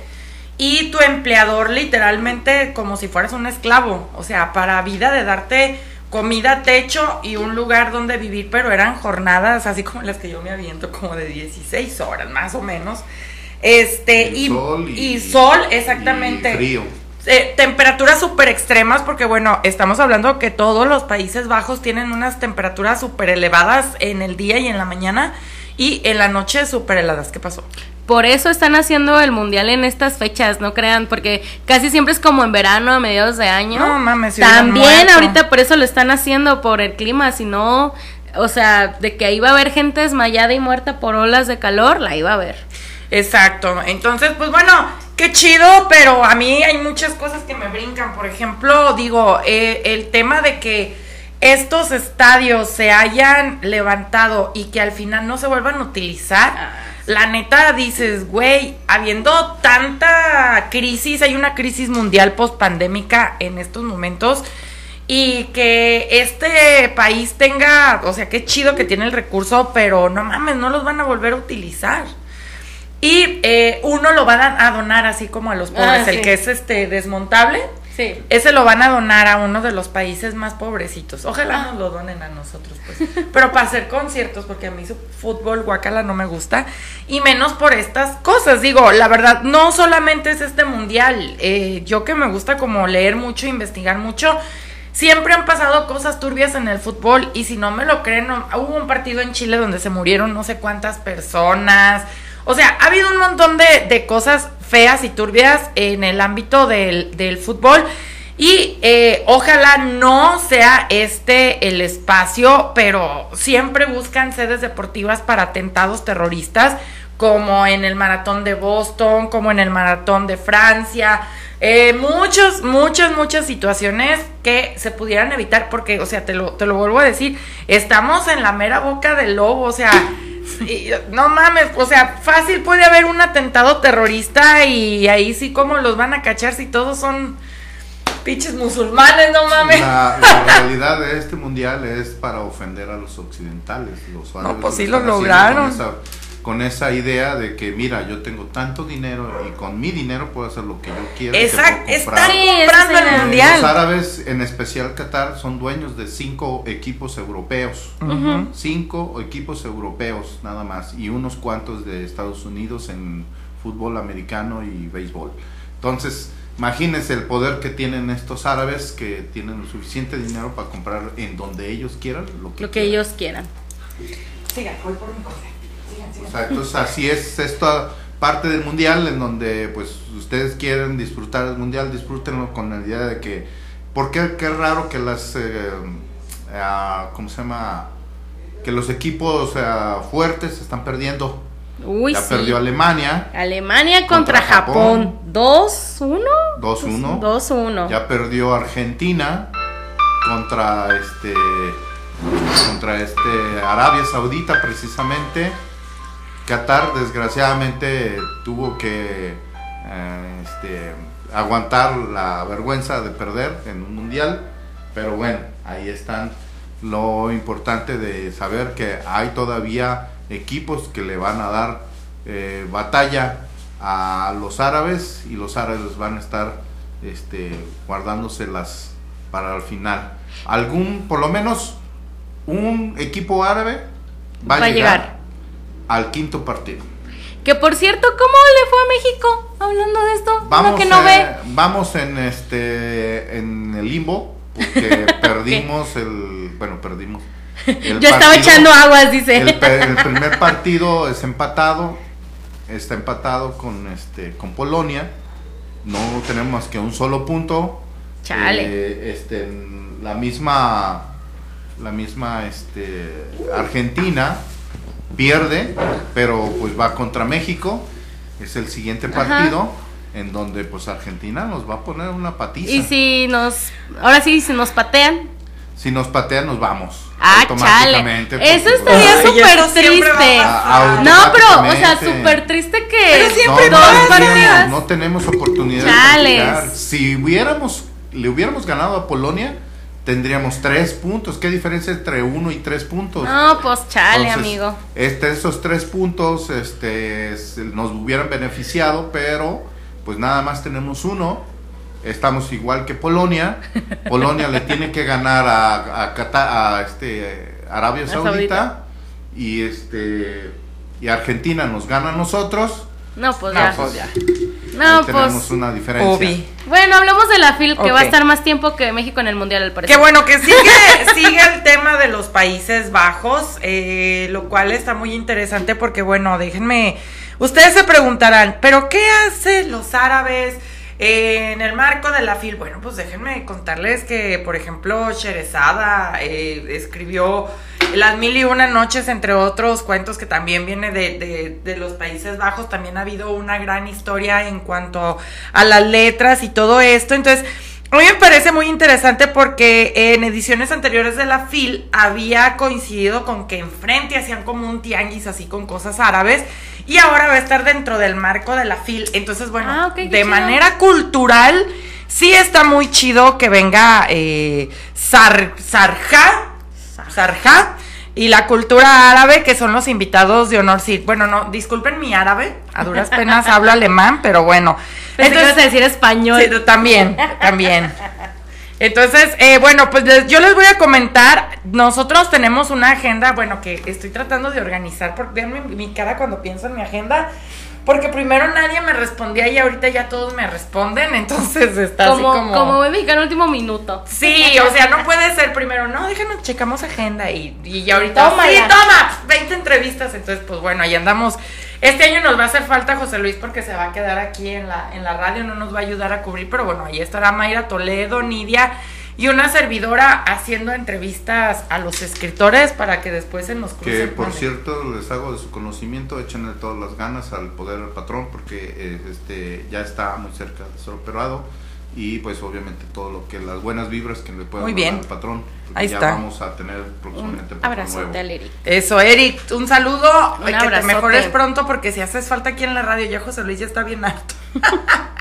[SPEAKER 4] y tu empleador literalmente como si fueras un esclavo, o sea, para vida de darte comida, techo y un lugar donde vivir, pero eran jornadas así como las que yo me aviento, como de 16 horas más o menos. Este,
[SPEAKER 7] Y
[SPEAKER 4] y,
[SPEAKER 7] sol y-
[SPEAKER 4] y sol, exactamente.
[SPEAKER 7] y frío.
[SPEAKER 4] Eh, temperaturas súper extremas, porque bueno, estamos hablando que todos los Países Bajos tienen unas temperaturas súper elevadas en el día y en la mañana, y en la noche súper heladas. ¿Qué pasó?
[SPEAKER 6] Por eso están haciendo el mundial en estas fechas, no crean, porque casi siempre es como en verano, a mediados de año.
[SPEAKER 4] No mames,
[SPEAKER 6] También ahorita por eso lo están haciendo por el clima, si no, o sea, de que ahí va a haber gente desmayada y muerta por olas de calor, la iba a haber.
[SPEAKER 4] Exacto. Entonces, pues bueno, qué chido, pero a mí hay muchas cosas que me brincan. Por ejemplo, digo, eh, el tema de que estos estadios se hayan levantado y que al final no se vuelvan a utilizar.
[SPEAKER 6] Ah,
[SPEAKER 4] La neta dices, güey, habiendo tanta crisis, hay una crisis mundial post-pandémica en estos momentos y que este país tenga, o sea, qué chido que tiene el recurso, pero no mames, no los van a volver a utilizar. Y eh, uno lo van a donar así como a los pobres,
[SPEAKER 6] Ah,
[SPEAKER 4] el
[SPEAKER 6] sí.
[SPEAKER 4] que es este desmontable.
[SPEAKER 6] Sí.
[SPEAKER 4] Ese lo van a donar a uno de los países más pobrecitos. Ojalá nos lo donen a nosotros, pues. Pero para hacer conciertos, porque a mí su fútbol guacala no me gusta. Y menos por estas cosas. Digo, la verdad, no solamente es este mundial. eh, yo que me gusta como leer mucho, investigar mucho. Siempre han pasado cosas turbias en el fútbol. Y si no me lo creen, no- hubo un partido en Chile donde se murieron no sé cuántas personas. O sea, ha habido un montón de, de cosas feas y turbias en el ámbito del, del fútbol. Y eh, ojalá no sea este el espacio, pero siempre buscan sedes deportivas para atentados terroristas, como en el maratón de Boston, como en el maratón de Francia. Eh, muchas, muchas, muchas situaciones que se pudieran evitar, porque, o sea, te lo, te lo vuelvo a decir, estamos en la mera boca del lobo, o sea, [laughs] no mames, o sea, fácil puede haber un atentado terrorista y ahí sí como los van a cachar si todos son pinches musulmanes, no mames.
[SPEAKER 7] La, la [laughs] realidad de este mundial es para ofender a los occidentales. Los árabes
[SPEAKER 4] pues sí lo lograron.
[SPEAKER 7] Esa, con esa idea de que, mira, yo tengo tanto dinero y con mi dinero puedo hacer lo que yo quiera.
[SPEAKER 4] Exacto, están comprando el mundial.
[SPEAKER 7] Los árabes, en especial Qatar, son dueños de cinco equipos europeos. Cinco equipos europeos nada más y unos cuantos de Estados Unidos en fútbol americano y béisbol. Entonces, imagínense el poder que tienen estos árabes que tienen lo suficiente dinero para comprar en donde ellos quieran lo que,
[SPEAKER 6] Lo que
[SPEAKER 7] quieran.
[SPEAKER 6] ellos quieran.
[SPEAKER 4] Siga, voy por mi. Sigan, sigan.
[SPEAKER 7] O sea, entonces así es esta parte del mundial en donde pues ustedes quieren disfrutar el mundial, disfrútenlo con la idea de que, ¿por qué qué raro que las, eh, ah, ¿cómo se llama? Que los equipos ah, fuertes están perdiendo.
[SPEAKER 6] Uy,
[SPEAKER 7] ya
[SPEAKER 6] sí.
[SPEAKER 7] perdió Alemania,
[SPEAKER 6] Alemania contra,
[SPEAKER 7] Contra Japón.
[SPEAKER 6] Japón. 2-1.
[SPEAKER 7] 2-1.
[SPEAKER 6] 2-1.
[SPEAKER 7] Ya perdió Argentina contra este contra este Arabia Saudita precisamente. Qatar desgraciadamente tuvo que eh, este, aguantar la vergüenza de perder en un mundial, pero bueno, ahí están. Lo importante de saber que hay todavía equipos que le van a dar eh, batalla a los árabes y los árabes van a estar este, guardándoselas para el final. Algún, por lo menos, un equipo árabe va, a llegar, al quinto partido.
[SPEAKER 6] Que por cierto, ¿cómo le fue a México? Hablando de esto,
[SPEAKER 7] Vamos,
[SPEAKER 6] que no
[SPEAKER 7] eh,
[SPEAKER 6] ve.
[SPEAKER 7] vamos en este en el limbo porque [laughs] perdimos el bueno perdimos [laughs] el
[SPEAKER 6] Yo estaba echando aguas, dice.
[SPEAKER 7] el [laughs] primer partido es empatado está empatado con este con Polonia no tenemos más que un solo punto
[SPEAKER 6] Chale.
[SPEAKER 7] Eh, este la misma la misma este Argentina pierde pero pues va contra México es el siguiente
[SPEAKER 6] Ajá.
[SPEAKER 7] partido en donde pues Argentina nos va a poner una patiza
[SPEAKER 6] Y si nos. Ahora sí, si nos patean.
[SPEAKER 7] si nos patean nos vamos
[SPEAKER 6] Ah, chale.
[SPEAKER 7] automáticamente,
[SPEAKER 6] Eso
[SPEAKER 7] porque,
[SPEAKER 6] estaría súper
[SPEAKER 4] a
[SPEAKER 6] triste.
[SPEAKER 7] Ah,
[SPEAKER 6] No, pero, o sea, súper triste que
[SPEAKER 4] Pero siempre
[SPEAKER 6] dos
[SPEAKER 4] pasa.
[SPEAKER 6] partidas.
[SPEAKER 7] no tenemos oportunidad
[SPEAKER 6] Chales.
[SPEAKER 7] de. Si hubiéramos, le hubiéramos ganado a Polonia, tendríamos tres puntos. ¿Qué diferencia entre uno y tres puntos?
[SPEAKER 6] No, pues chale,
[SPEAKER 7] Entonces,
[SPEAKER 6] amigo.
[SPEAKER 7] Este, esos tres puntos este, nos hubieran beneficiado, pero pues nada más tenemos uno. Estamos igual que Polonia. [laughs] Polonia le tiene que ganar a, a, a, este, Arabia Saudita,
[SPEAKER 6] Saudita.
[SPEAKER 7] y este y Argentina nos gana a nosotros.
[SPEAKER 6] No, pues
[SPEAKER 4] No,
[SPEAKER 6] ya.
[SPEAKER 4] pues ya.
[SPEAKER 6] No,
[SPEAKER 7] Ahí tenemos
[SPEAKER 6] pues.
[SPEAKER 7] una diferencia.
[SPEAKER 4] Obi.
[SPEAKER 6] Bueno, hablemos de la FIL, que va a estar más tiempo que México en el Mundial, al parecer.
[SPEAKER 4] Qué bueno que sigue, [laughs] sigue el tema de los Países Bajos, eh, lo cual está muy interesante porque, bueno, déjenme, ustedes se preguntarán, pero ¿qué hacen los árabes En el marco de la FIL, bueno, pues déjenme contarles que, por ejemplo, Sherezada eh, escribió Las Mil y Una Noches, entre otros cuentos que también viene de, de, los Países Bajos. También ha habido una gran historia en cuanto a las letras y todo esto. Entonces, a mí me parece muy interesante porque en ediciones anteriores de la FIL había coincidido con que enfrente hacían como un tianguis así con cosas árabes y ahora va a estar dentro del marco de la FIL. Entonces, bueno,
[SPEAKER 6] Ah,
[SPEAKER 4] de
[SPEAKER 6] chido.
[SPEAKER 4] manera cultural sí está muy chido que venga eh, Sar, Sarja, Sarja y la cultura árabe, que son los invitados de honor. Sí, bueno, no, disculpen mi árabe, a duras penas hablo alemán, pero bueno.
[SPEAKER 6] Pensé que ibas a decir español.
[SPEAKER 4] Sí, también, también. Entonces, eh, bueno, pues les- yo les voy a comentar, nosotros tenemos una agenda, bueno, que estoy tratando de organizar, porque vean mi, mi cara cuando pienso en mi agenda, porque primero nadie me respondía y ahorita ya todos me responden, entonces está
[SPEAKER 6] como,
[SPEAKER 4] así como...
[SPEAKER 6] como buen mexicano último minuto.
[SPEAKER 4] Sí, o sea, no puede ser primero, no, déjanos, checamos agenda y, y ya ahorita,
[SPEAKER 6] Tómala.
[SPEAKER 4] sí, toma, 20 entrevistas, entonces pues bueno, ahí andamos. Este año nos va a hacer falta José Luis porque se va a quedar aquí en la, en la radio, no nos va a ayudar a cubrir, pero bueno, ahí estará Mayra Toledo, Nidia y una servidora haciendo entrevistas a los escritores para que después se nos cruce.
[SPEAKER 7] Que por cierto les hago de su conocimiento, échenle todas las ganas al poder al patrón porque eh, este ya está muy cerca de ser operado y pues obviamente todo lo que las buenas vibras que le puedan dar al patrón.
[SPEAKER 4] Ahí
[SPEAKER 7] ya
[SPEAKER 4] está.
[SPEAKER 7] vamos a tener próximamente patrón
[SPEAKER 6] Abrazote al Eric.
[SPEAKER 4] Eso, Eric, un saludo.
[SPEAKER 6] Un
[SPEAKER 4] que te mejores pronto porque si haces falta aquí en la radio, ya José Luis ya está bien alto. [laughs]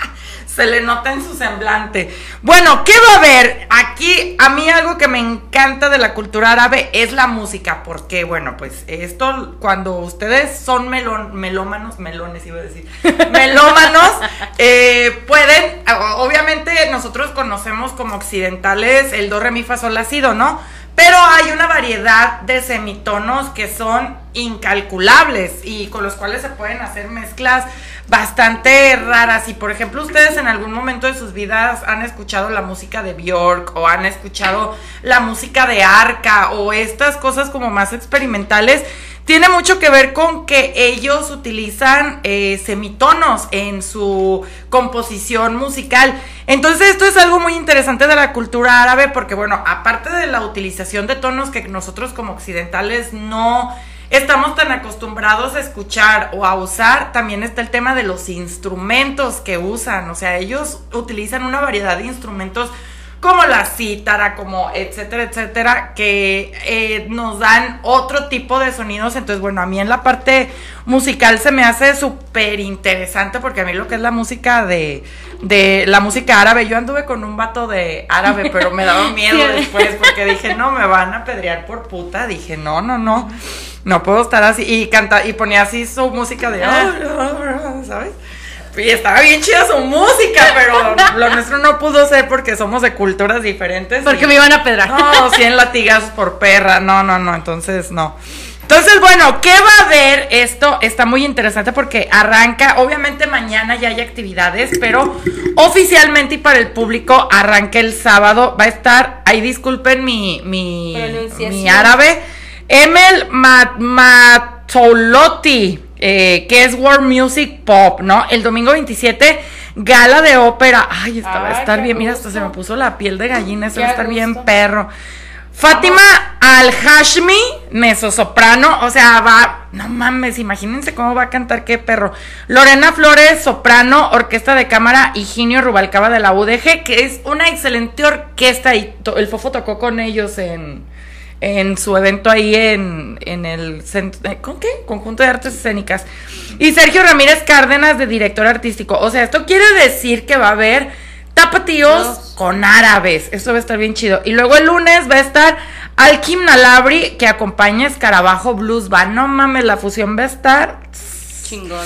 [SPEAKER 4] Se le nota en su semblante. Bueno, ¿qué va a haber? Aquí, a mí algo que me encanta de la cultura árabe es la música. Porque, bueno, pues esto, cuando ustedes son melón, melómanos, melones iba a decir, [laughs] melómanos, eh, pueden, obviamente nosotros conocemos como occidentales el do, re, mi, fa, sol, la, si, do, ¿no? Pero hay una variedad de semitonos que son incalculables y con los cuales se pueden hacer mezclas bastante raras. Y por ejemplo, ustedes en algún momento de sus vidas han escuchado la música de Bjork o han escuchado la música de Arca o estas cosas como más experimentales. Tiene mucho que ver con que ellos utilizan eh, semitonos en su composición musical. Entonces esto es algo muy interesante de la cultura árabe porque bueno, aparte de la utilización de tonos que nosotros como occidentales no estamos tan acostumbrados a escuchar o a usar, también está el tema de los instrumentos que usan. O sea, ellos utilizan una variedad de instrumentos como la cítara, como etcétera, etcétera, que eh, nos dan otro tipo de sonidos. Entonces, bueno, a mí en la parte musical se me hace súper interesante porque a mí lo que es la música de, de la música árabe, yo anduve con un vato de árabe, pero me daba [laughs] miedo después porque dije, no, me van a pedrear por puta. Dije, no, no, no, no puedo estar así. Y canta, y ponía así su música de, ¿sabes? Y estaba bien chida su música, pero lo nuestro no pudo ser porque somos de culturas diferentes.
[SPEAKER 6] Porque
[SPEAKER 4] y-
[SPEAKER 6] me iban a pedrar.
[SPEAKER 4] No, 100 latigazos por perra. No, no, no. Entonces, no. Entonces, bueno, ¿qué va a haber? Esto está muy interesante porque arranca, obviamente mañana ya hay actividades, pero oficialmente y para el público arranca el sábado. Va a estar, ahí disculpen mi, mi, mi árabe, Emel Mat- Matolotti, eh, que es World Music Pop, ¿no? El domingo 27, gala de ópera. Ay, esta va a estar bien. Mira, hasta se me puso la piel de gallina. Esto va a estar bien perro. Fátima Al-Hashmi, mezzosoprano, o sea, va, no mames, imagínense cómo va a cantar, qué perro. Lorena Flores, soprano, orquesta de cámara, Higinio Rubalcaba de la UDG, que es una excelente orquesta y el Fofo tocó con ellos en, en su evento ahí en, en el eh, ¿con qué? Conjunto de Artes Escénicas. Y Sergio Ramírez Cárdenas de director artístico. O sea, esto quiere decir que va a haber tapatíos
[SPEAKER 6] Dios.
[SPEAKER 4] con árabes. Esto va a estar bien chido. Y luego el lunes va a estar Alkim Nalabri, que acompaña Escarabajo Blues Band. No mames, la fusión va a estar
[SPEAKER 6] Chingón.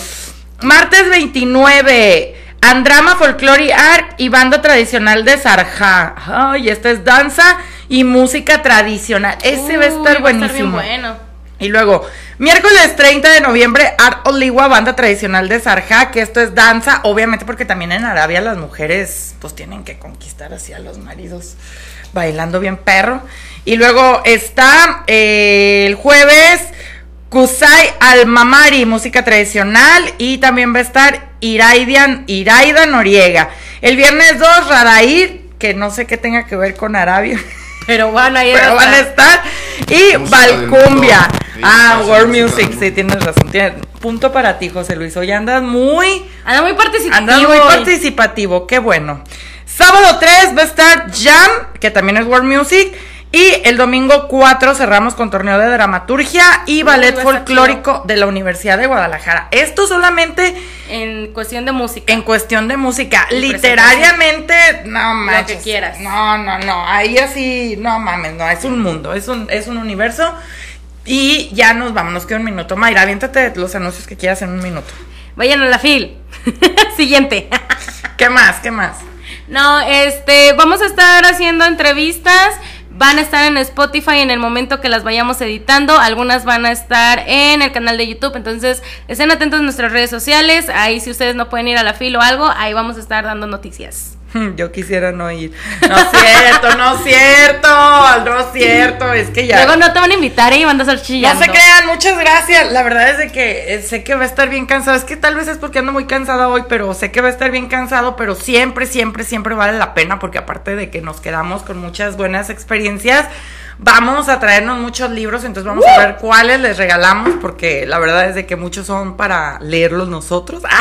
[SPEAKER 4] Martes 29, Andrama Folklore Art y banda tradicional de Sarja. Ay, esta es danza y música tradicional. Ese va a estar buenísimo.
[SPEAKER 6] bien bueno.
[SPEAKER 4] Y luego, miércoles 30 de noviembre, Art Oligua, banda tradicional de Sarja, que esto es danza, obviamente porque también en Arabia las mujeres pues tienen que conquistar así a los maridos bailando bien perro. Y luego está eh, el jueves Kusai Al-Mamari, música tradicional, y también va a estar Iraidian, Iraida Noriega. El viernes 2, Radair, que no sé qué tenga que ver con Arabia. [laughs]
[SPEAKER 6] Pero bueno, ahí
[SPEAKER 4] Pero
[SPEAKER 6] está.
[SPEAKER 4] van a estar. Y
[SPEAKER 7] Música
[SPEAKER 4] ah, World Music. Sí, tienes razón. Punto para ti, José Luis. Hoy andas muy.
[SPEAKER 6] Anda muy participativo.
[SPEAKER 4] Andas muy participativo. Qué bueno. Sábado 3 va a estar Jam, que también es World Music. Y el domingo 4 cerramos con torneo de dramaturgia y ballet
[SPEAKER 6] estar
[SPEAKER 4] folclórico de la Universidad de Guadalajara. Esto solamente
[SPEAKER 6] En cuestión de música.
[SPEAKER 4] en cuestión de música.
[SPEAKER 6] Y
[SPEAKER 4] Literariamente, no manches.
[SPEAKER 6] que quieras.
[SPEAKER 4] No, no, no. Ahí así, no mames, no. Es un mundo, es un, es un universo. Y ya nos vamos, nos queda un minuto. Mayra, aviéntate los anuncios que quieras en un minuto.
[SPEAKER 6] Vayan a la fil. [laughs] Siguiente.
[SPEAKER 4] ¿Qué más? ¿Qué más?
[SPEAKER 6] No, este, vamos a estar haciendo entrevistas. Van a estar en Spotify en el momento que las vayamos editando. Algunas van a estar en el canal de YouTube. Entonces, estén atentos a nuestras redes sociales. Ahí, si ustedes no pueden ir a la fil o algo, ahí vamos a estar dando noticias. [laughs]
[SPEAKER 4] Yo quisiera no ir. No es cierto, no es cierto, no es cierto. Es que ya.
[SPEAKER 6] Luego no te van a invitar ¿eh? y van a estar
[SPEAKER 4] No
[SPEAKER 6] chillando.
[SPEAKER 4] se crean, muchas gracias. La verdad es de que eh, sé que va a estar bien cansado. Es que tal vez es porque ando muy cansada hoy, pero sé que va a estar bien cansado, pero siempre, siempre, siempre vale la pena porque aparte de que nos quedamos con muchas buenas experiencias, vamos a traernos muchos libros, entonces vamos a ver cuáles les regalamos porque la verdad es de que muchos son para leerlos nosotros. [laughs]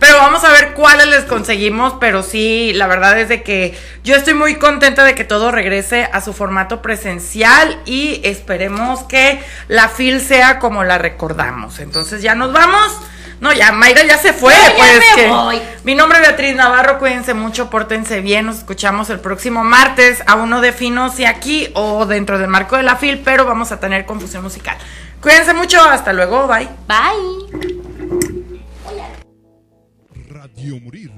[SPEAKER 4] Pero vamos a ver cuáles les conseguimos, pero sí, la verdad es de que yo estoy muy contenta de que todo regrese a su formato presencial y esperemos que la FIL sea como la recordamos. Entonces ya nos vamos. No, ya Mayra ya se fue.
[SPEAKER 6] No, ya
[SPEAKER 4] pues
[SPEAKER 6] me
[SPEAKER 4] que-
[SPEAKER 6] voy.
[SPEAKER 4] Mi nombre es Beatriz Navarro, cuídense mucho, pórtense bien, nos escuchamos el próximo martes, aún no defino si aquí o dentro del marco de la FIL, pero vamos a tener confusión musical. Cuídense mucho, hasta luego, bye.
[SPEAKER 6] Bye.
[SPEAKER 2] Radio Morir.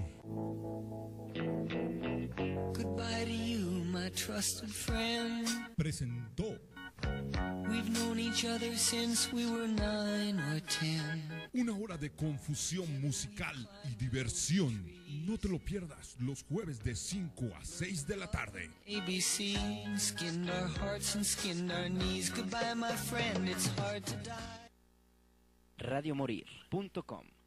[SPEAKER 8] Goodbye to you, my trusted friend.
[SPEAKER 2] Presentó
[SPEAKER 8] We've known each other since we were nine or ten.
[SPEAKER 2] una hora de confusión musical y diversión. No te lo pierdas los jueves de 5 a 6 de la tarde.
[SPEAKER 8] ABC skinned our hearts and skinned our knees. Goodbye, my friend, it's hard to die.
[SPEAKER 1] Radiomorir.com